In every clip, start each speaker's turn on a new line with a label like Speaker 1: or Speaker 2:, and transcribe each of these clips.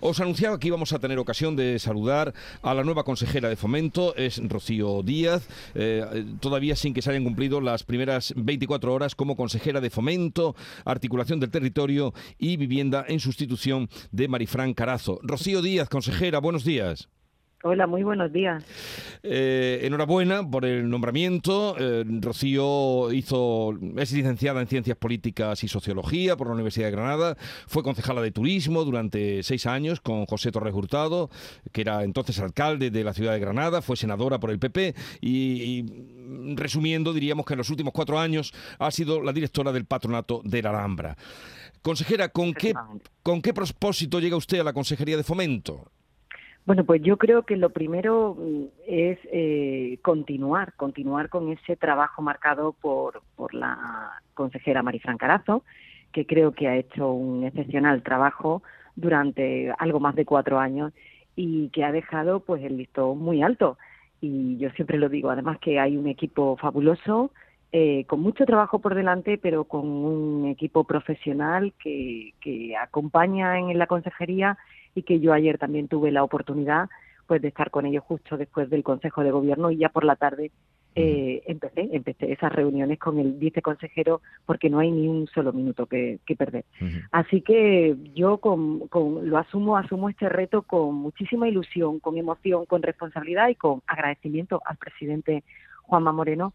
Speaker 1: Os anunciaba que íbamos a tener ocasión de saludar a la nueva consejera de fomento, es Rocío Díaz, eh, todavía sin que se hayan cumplido las primeras 24 horas como consejera de fomento, articulación del territorio y vivienda en sustitución de Marifran Carazo. Rocío Díaz, consejera, buenos días.
Speaker 2: Hola, muy buenos días.
Speaker 1: Eh, enhorabuena por el nombramiento. Eh, Rocío hizo, es licenciada en Ciencias Políticas y Sociología por la Universidad de Granada. Fue concejala de Turismo durante seis años con José Torres Hurtado, que era entonces alcalde de la ciudad de Granada. Fue senadora por el PP y, resumiendo, diríamos que en los últimos cuatro años ha sido la directora del patronato de la Alhambra. Consejera, ¿con qué, ¿con qué propósito llega usted a la Consejería de Fomento?
Speaker 2: Bueno, pues yo creo que lo primero mm, es eh, continuar, continuar con ese trabajo marcado por, la consejera Marifran Carazo, que creo que ha hecho un excepcional trabajo durante algo más de cuatro años y que ha dejado pues el listón muy alto. Y yo siempre lo digo, además que hay un equipo fabuloso, eh, con mucho trabajo por delante, pero con un equipo profesional que, que acompaña en la consejería y que yo ayer también tuve la oportunidad pues de estar con ellos justo después del Consejo de Gobierno y ya por la tarde eh, empecé, empecé esas reuniones con el viceconsejero porque no hay ni un solo minuto que, perder. Así que yo con, con, lo asumo, asumo este reto con muchísima ilusión, con emoción, con responsabilidad y con agradecimiento al presidente Juanma Moreno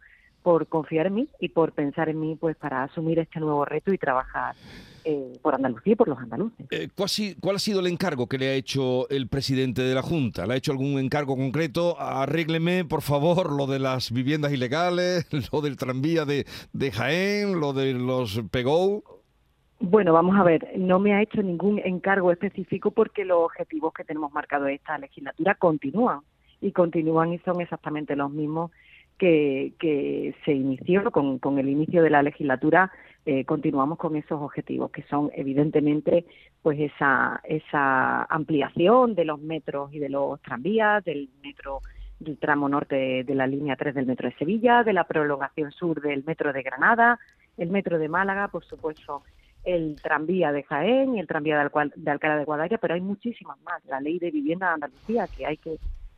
Speaker 2: por confiar en mí y por pensar en mí pues para asumir este nuevo reto y trabajar eh, por Andalucía y por los andaluces.
Speaker 1: Eh, ¿cuál, ha sido el encargo que le ha hecho el presidente de la Junta? ¿Le ha hecho algún encargo concreto? Arrégleme, por favor, lo de las viviendas ilegales, lo del tranvía de, de Jaén, lo de los PEGO.
Speaker 2: Bueno, vamos a ver, no me ha hecho ningún encargo específico porque los objetivos que tenemos marcados esta legislatura continúan y continúan y son exactamente los mismos que, que se inició con, con el inicio de la legislatura eh, continuamos con esos objetivos que son evidentemente pues esa esa ampliación de los metros y de los tranvías del metro del tramo norte de la línea 3 del metro de Sevilla, de la prolongación sur del metro de Granada, el metro de Málaga, por supuesto, el tranvía de Jaén y el tranvía de, de Alcalá de Guadaira, pero hay muchísimas más. La ley de vivienda de Andalucía, que hay que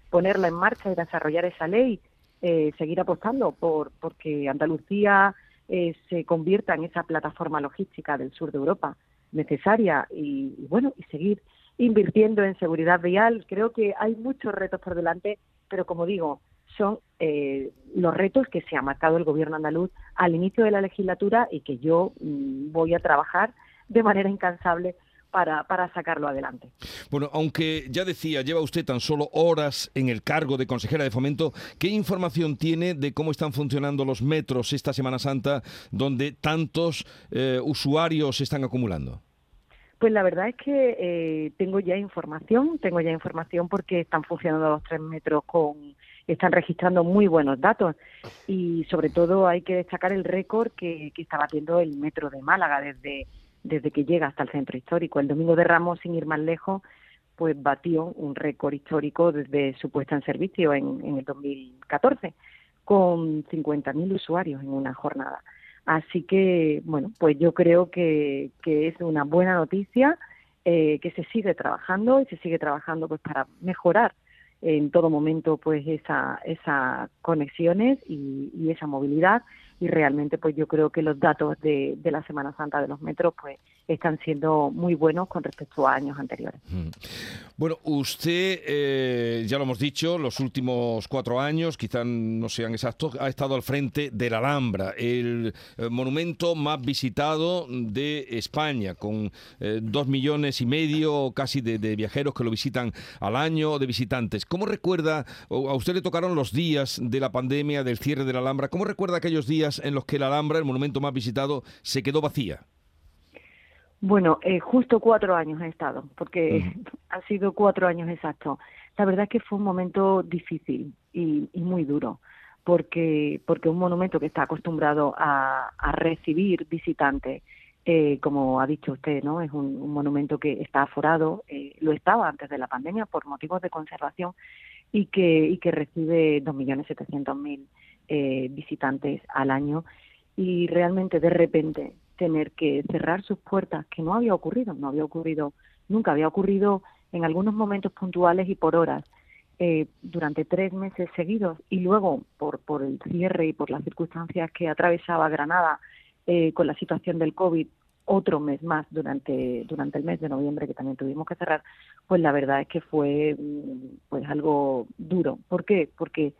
Speaker 2: ponerla en marcha y desarrollar esa ley, eh, seguir apostando por porque Andalucía eh, se convierta en esa plataforma logística del sur de Europa necesaria y, bueno y seguir invirtiendo en seguridad vial. Creo que hay muchos retos por delante pero como digo son eh, los retos que se ha marcado el gobierno andaluz al inicio de la legislatura y que yo mm, voy a trabajar de manera incansable para, para sacarlo adelante.
Speaker 1: Bueno, aunque ya decía, lleva usted tan solo horas en el cargo de consejera de fomento, ¿qué información tiene de cómo están funcionando los metros esta Semana Santa donde tantos eh, usuarios se están acumulando?
Speaker 2: Pues la verdad es que eh, tengo ya información, tengo ya información porque están funcionando los tres metros con, están registrando muy buenos datos y sobre todo hay que destacar el récord que, que está batiendo el metro de Málaga desde desde que llega hasta el centro histórico. El Domingo de Ramos, sin ir más lejos, pues batió un récord histórico desde su puesta en servicio en, en el 2014, con 50.000 usuarios en una jornada. Así que, bueno, pues yo creo que, es una buena noticia eh, que se sigue trabajando y se sigue trabajando pues para mejorar en todo momento pues esa, esas conexiones y, y esa movilidad y realmente pues yo creo que los datos de, de la Semana Santa de los metros pues están siendo muy buenos con respecto a años anteriores. Mm.
Speaker 1: Bueno, usted, eh, ya lo hemos dicho, los últimos cuatro años, quizás no sean exactos, ha estado al frente de la Alhambra, el eh, monumento más visitado de España, con eh, dos millones y medio casi de, viajeros que lo visitan al año, de visitantes. ¿Cómo recuerda, a usted le tocaron los días de la pandemia, del cierre de la Alhambra, ¿cómo recuerda aquellos días en los que la Alhambra, el monumento más visitado, se quedó vacía?
Speaker 2: Bueno, eh, justo cuatro años he estado, porque han sido cuatro años exactos. La verdad es que fue un momento difícil y, muy duro, porque, porque un monumento que está acostumbrado a, recibir visitantes, eh, como ha dicho usted, ¿no? Es un, monumento que está aforado, eh, lo estaba antes de la pandemia por motivos de conservación y que, y que recibe 2.700.000 eh, visitantes al año y realmente de repente tener que cerrar sus puertas, que no había ocurrido, no había ocurrido, nunca había ocurrido en algunos momentos puntuales y por horas eh, durante tres meses seguidos y luego por, por el cierre y por las circunstancias que atravesaba Granada eh, con la situación del COVID otro mes más durante durante el mes de noviembre que también tuvimos que cerrar pues la verdad es que fue mm, pues algo duro ¿por qué? porque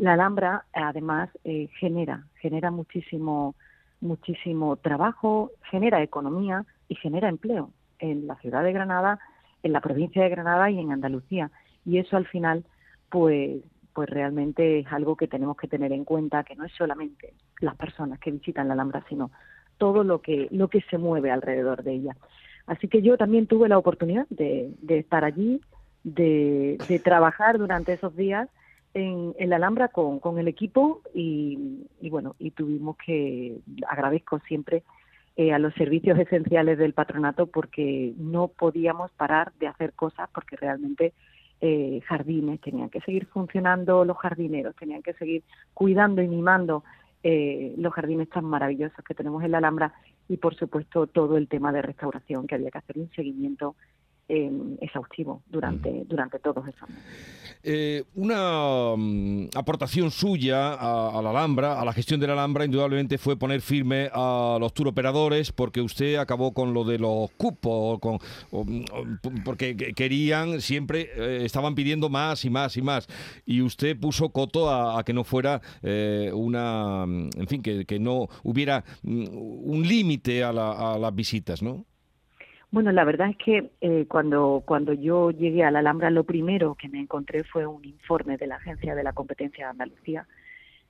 Speaker 2: la Alhambra además eh, genera genera muchísimo muchísimo trabajo genera economía y genera empleo en la ciudad de Granada en la provincia de Granada y en Andalucía. Y eso al final pues pues realmente es algo que tenemos que tener en cuenta que no es solamente las personas que visitan la Alhambra sino todo lo que lo que se mueve alrededor de ella. Así que yo también tuve la oportunidad de, estar allí de, trabajar durante esos días en, la Alhambra con, con el equipo y, bueno y tuvimos que agradezco siempre eh, a los servicios esenciales del patronato porque no podíamos parar de hacer cosas porque realmente eh, jardines, tenían que seguir funcionando los jardineros, tenían que seguir cuidando y mimando eh, los jardines tan maravillosos que tenemos en la Alhambra y por supuesto todo el tema de restauración que había que hacer un seguimiento eh, exhaustivo durante, durante todos esos meses.
Speaker 1: Eh, una mm, aportación suya a, la Alhambra, a la gestión de la Alhambra, indudablemente fue poner firme a los turoperadores porque usted acabó con lo de los cupos, con, mm, porque querían, siempre eh, estaban pidiendo más y más y más. Y usted puso coto a, que no fuera eh, una, mm, en fin, que, no hubiera un límite a, a las visitas, ¿no?
Speaker 2: Bueno, la verdad es que eh, cuando, cuando yo llegué a la Alhambra, lo primero que me encontré fue un informe de la Agencia de la Competencia de Andalucía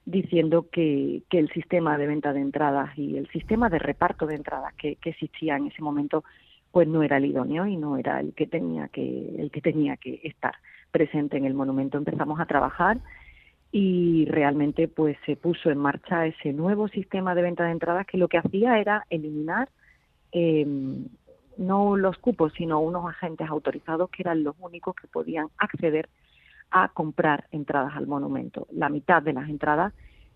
Speaker 2: diciendo que, que el sistema de venta de entradas y el sistema de reparto de entradas que, que existía en ese momento pues no era el idóneo y no era el que tenía que el que tenía que estar presente en el monumento. Empezamos a trabajar y realmente pues se puso en marcha ese nuevo sistema de venta de entradas que lo que hacía era eliminar eh, no los cupos, sino unos agentes autorizados que eran los únicos que podían acceder a comprar entradas al monumento. La mitad de las entradas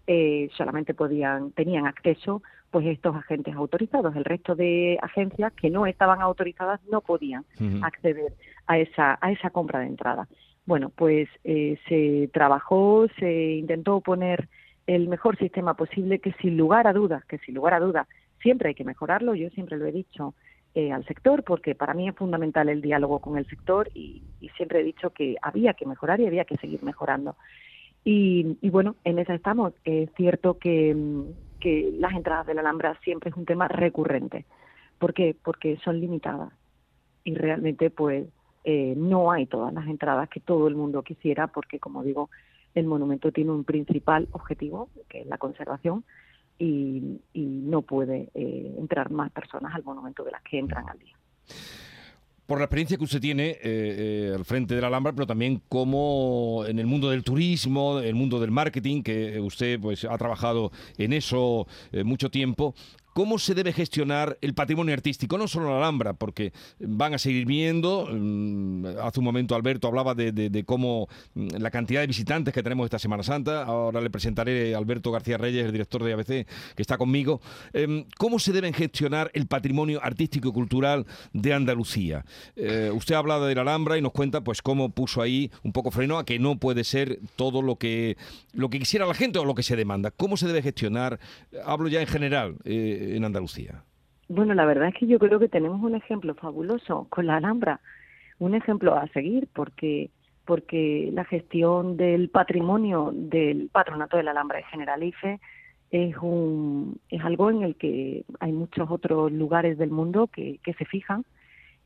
Speaker 2: eh, solamente podían tenían acceso pues estos agentes autorizados. El resto de agencias que no estaban autorizadas no podían acceder a esa a esa compra de entradas. Bueno, pues eh, se trabajó, se intentó poner el mejor sistema posible que sin lugar a dudas, que sin lugar a dudas siempre hay que mejorarlo. Yo siempre lo he dicho eh, al sector, porque para mí es fundamental el diálogo con el sector y, siempre he dicho que había que mejorar y había que seguir mejorando. Y, bueno, en esa estamos. Es cierto que, que las entradas de la Alhambra siempre es un tema recurrente. ¿Por qué? Porque son limitadas y realmente pues eh, no hay todas las entradas que todo el mundo quisiera porque, como digo, el monumento tiene un principal objetivo, que es la conservación, y, no puede eh, entrar más personas al monumento de las que entran al día.
Speaker 1: Por la experiencia que usted tiene eh, eh, al frente de la Alhambra, pero también como en el mundo del turismo, el mundo del marketing, que usted pues ha trabajado en eso mucho tiempo, ¿Cómo se debe gestionar el patrimonio artístico? No solo la Alhambra, porque van a seguir viendo. Mm, hace un momento Alberto hablaba de, cómo mm, la cantidad de visitantes que tenemos esta Semana Santa. Ahora le presentaré a Alberto García Reyes, el director de ABC, que está conmigo. Em, ¿Cómo se deben gestionar el patrimonio artístico y cultural de Andalucía? Eh, usted ha hablado de la Alhambra y nos cuenta pues cómo puso ahí un poco freno a que no puede ser todo lo que, lo que quisiera la gente o lo que se demanda. ¿Cómo se debe gestionar? Hablo ya en general. Eh, en Andalucía?
Speaker 2: Bueno, la verdad es que yo creo que tenemos un ejemplo fabuloso con la Alhambra, un ejemplo a seguir porque porque la gestión del patrimonio del patronato de la Alhambra de Generalife es un es algo en el que hay muchos otros lugares del mundo que, que se fijan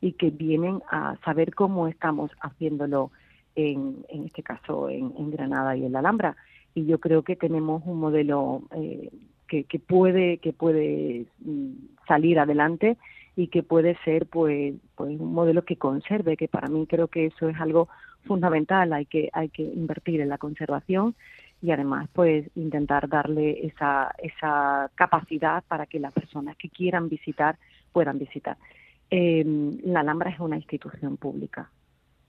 Speaker 2: y que vienen a saber cómo estamos haciéndolo en, en este caso en, en Granada y en la Alhambra y yo creo que tenemos un modelo eh, que, puede que puede mm, salir adelante y que puede ser pues pues un modelo que conserve que para mí creo que eso es algo fundamental. Hay que hay que invertir en la conservación y además pues intentar darle esa esa capacidad para que las personas que quieran visitar puedan visitar. Eh, la Alhambra es una institución pública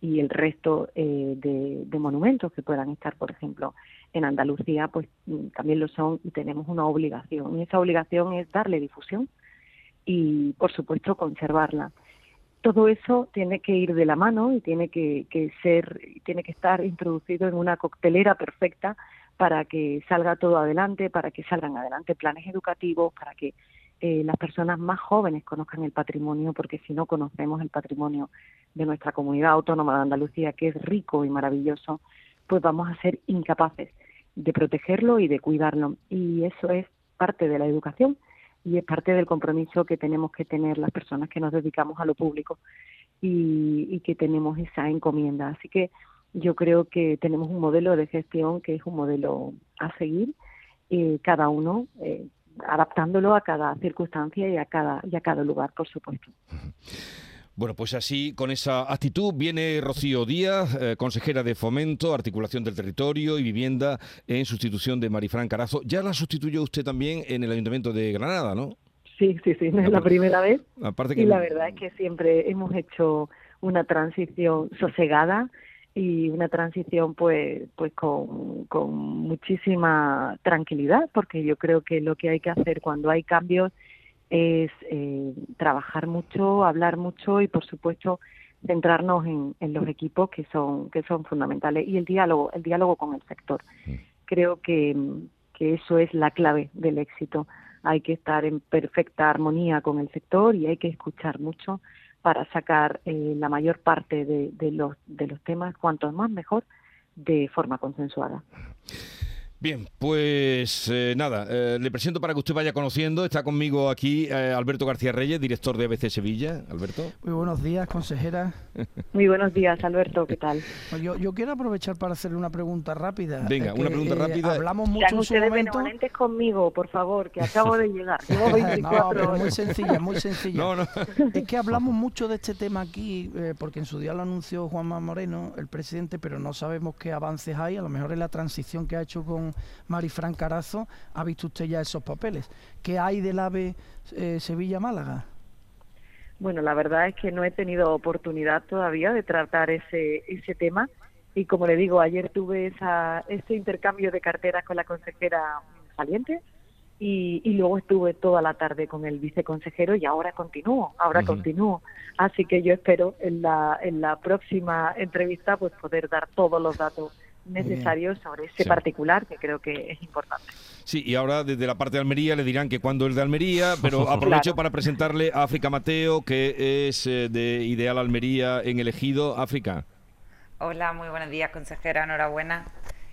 Speaker 2: y el resto eh, de, monumentos que puedan estar, por ejemplo, en Andalucía, pues mm, también lo son y tenemos una obligación. Y esa obligación es darle difusión y, por supuesto, conservarla. todo eso tiene que ir de la mano y tiene que, que ser, tiene que estar introducido en una coctelera perfecta para que salga todo adelante, para que salgan adelante planes educativos, para que eh, las personas más jóvenes conozcan el patrimonio, porque si no conocemos el patrimonio de nuestra comunidad autónoma de Andalucía, que es rico y maravilloso, pues vamos a ser incapaces de protegerlo y de cuidarlo. Y eso es parte de la educación y es parte del compromiso que tenemos que tener las personas que nos dedicamos a lo público y, que tenemos esa encomienda. Así que yo creo que tenemos un modelo de gestión que es un modelo a seguir, eh, cada uno eh, adaptándolo a cada circunstancia y a cada, y a cada lugar, por supuesto.
Speaker 1: Bueno, pues así, con esa actitud, viene Rocío Díaz, eh, consejera de Fomento, Articulación del Territorio y Vivienda, en sustitución de Marifran Carazo. Ya la sustituyó usted también en el Ayuntamiento de Granada, ¿no?
Speaker 2: Sí, sí, sí, no es la primera vez. Aparte que... Y la verdad es que siempre hemos hecho una transición sosegada y una transición pues pues con, con muchísima tranquilidad porque yo creo que lo que hay que hacer cuando hay cambios es eh, trabajar mucho hablar mucho y por supuesto centrarnos en, en, los equipos que son que son fundamentales y el diálogo el diálogo con el sector mm. creo que, que eso es la clave del éxito hay que estar en perfecta armonía con el sector y hay que escuchar mucho para sacar eh, la mayor parte de, de, los, de los temas, cuanto más mejor, de forma consensuada.
Speaker 1: Bien, pues eh, nada, eh, le presento para que usted vaya conociendo. Está conmigo aquí eh, Alberto García Reyes, director de ABC Sevilla. Alberto.
Speaker 3: Muy buenos días, consejera.
Speaker 2: Muy buenos días, Alberto, ¿qué tal?
Speaker 3: Pues yo, yo quiero aprovechar para hacerle una pregunta rápida.
Speaker 1: Venga, una pregunta rápida.
Speaker 3: Hablamos mucho en
Speaker 2: su momento... conmigo, por favor, que acabo de llegar. Llevo 24
Speaker 3: no, muy sencilla, muy sencilla. No, no. Es que hablamos mucho de este tema aquí, porque en su día lo anunció Juanma Moreno, el presidente, pero no sabemos qué avances hay. A lo mejor es la transición que ha hecho con Marifran Carazo, ha visto usted ya esos papeles. ¿Qué hay del AVE eh, Sevilla-Málaga?
Speaker 2: Bueno, la verdad es que no he tenido oportunidad todavía de tratar ese, ese tema y como le digo, ayer tuve esa, ese intercambio de carteras con la consejera saliente y, y, luego estuve toda la tarde con el viceconsejero y ahora continúo, ahora continúo. Así que yo espero en la, en la próxima entrevista pues poder dar todos los datos necesarios sobre ese particular que creo que es importante.
Speaker 1: Sí, y ahora desde la parte de Almería le dirán que cuando es de Almería, pero aprovecho para presentarle a África Mateo, que es eh, de Ideal Almería en elegido. África.
Speaker 4: Hola, muy buenos días, consejera, enhorabuena.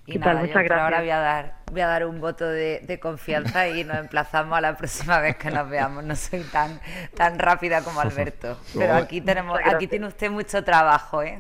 Speaker 4: Y nada, yo ahora voy a dar, voy a dar un voto de, confianza y nos emplazamos a la próxima vez que nos veamos. No soy tan, tan rápida como Alberto. Pero aquí tenemos, aquí tiene usted mucho trabajo, ¿eh?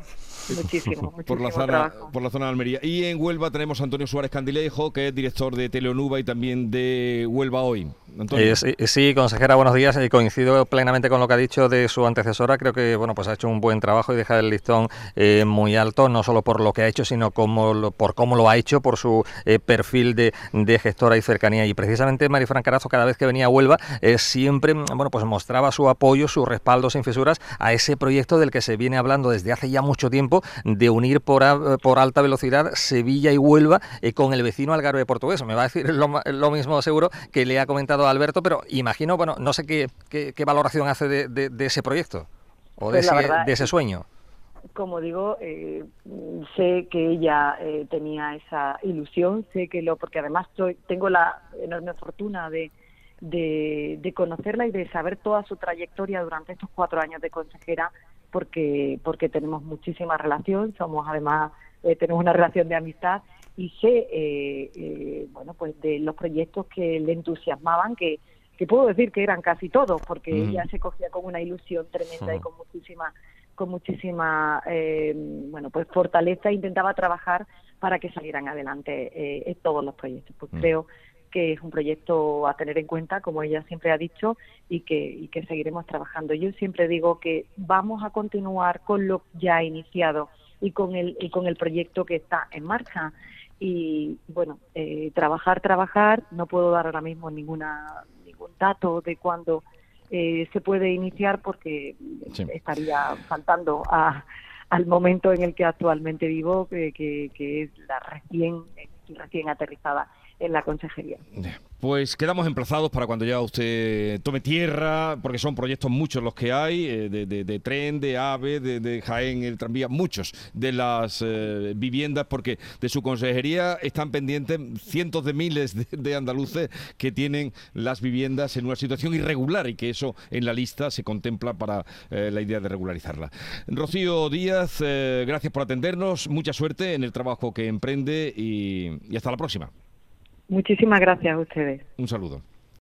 Speaker 2: Muchísimo,
Speaker 1: por la zona por la zona de Almería y en Huelva tenemos a Antonio Suárez Candilejo que es director de Teleonuba y también de Huelva hoy
Speaker 5: eh, sí, consejera, buenos días. y coincido plenamente con lo que ha dicho de su antecesora. Creo que bueno, pues ha hecho un buen trabajo y deja el listón eh, muy alto, no solo por lo que ha hecho, sino como por cómo lo ha hecho, por su eh, perfil de, gestora y cercanía. Y precisamente Marifran Carazo, cada vez que venía a Huelva, siempre bueno, pues mostraba su apoyo, su respaldo sin fisuras a ese proyecto del que se viene hablando desde hace ya mucho tiempo, de unir por, por alta velocidad Sevilla y Huelva con el vecino Algarve portugués. Me va a decir lo, lo mismo seguro que le ha comentado Alberto, pero imagino, bueno, no sé qué, qué, valoración hace de, ese proyecto o de, pues ese, de ese sueño
Speaker 2: como digo, eh, sé que ella eh, tenía esa ilusión, sé que lo, porque además tengo la enorme fortuna de, de, conocerla y de saber toda su trayectoria durante estos cuatro años de consejera, porque, porque tenemos muchísima relación, somos además, eh, tenemos una relación de amistad y sé, eh, eh, bueno, pues de los proyectos que le entusiasmaban, que, que puedo decir que eran casi todos, porque mm. ella se cogía con una ilusión tremenda y con muchísima, con muchísima, eh, bueno, pues fortaleza, intentaba trabajar para que salieran adelante eh, todos los proyectos. Pues mm. creo que es un proyecto a tener en cuenta, como ella siempre ha dicho, y que, y que seguiremos trabajando. Yo siempre digo que vamos a continuar con lo ya iniciado y con el, y con el proyecto que está en marcha y bueno, eh, trabajar, trabajar, no puedo dar ahora mismo ninguna ningún dato de cuándo eh, se puede iniciar porque estaría faltando a, al momento en el que actualmente vivo, que, que, es la recién, recién aterrizada en la consejería.
Speaker 1: Pues quedamos emplazados para cuando ya usted tome tierra, porque son proyectos muchos los que hay, eh, de, tren, de AVE, de, Jaén, el tranvía, muchos de las eh, viviendas, porque de su consejería están pendientes cientos de miles de, andaluces que tienen las viviendas en una situación irregular y que eso en la lista se contempla para eh, la idea de regularizarla. Rocío Díaz, gracias por atendernos, mucha suerte en el trabajo que emprende y hasta la próxima.
Speaker 2: Muchísimas gracias a ustedes.
Speaker 1: Un saludo.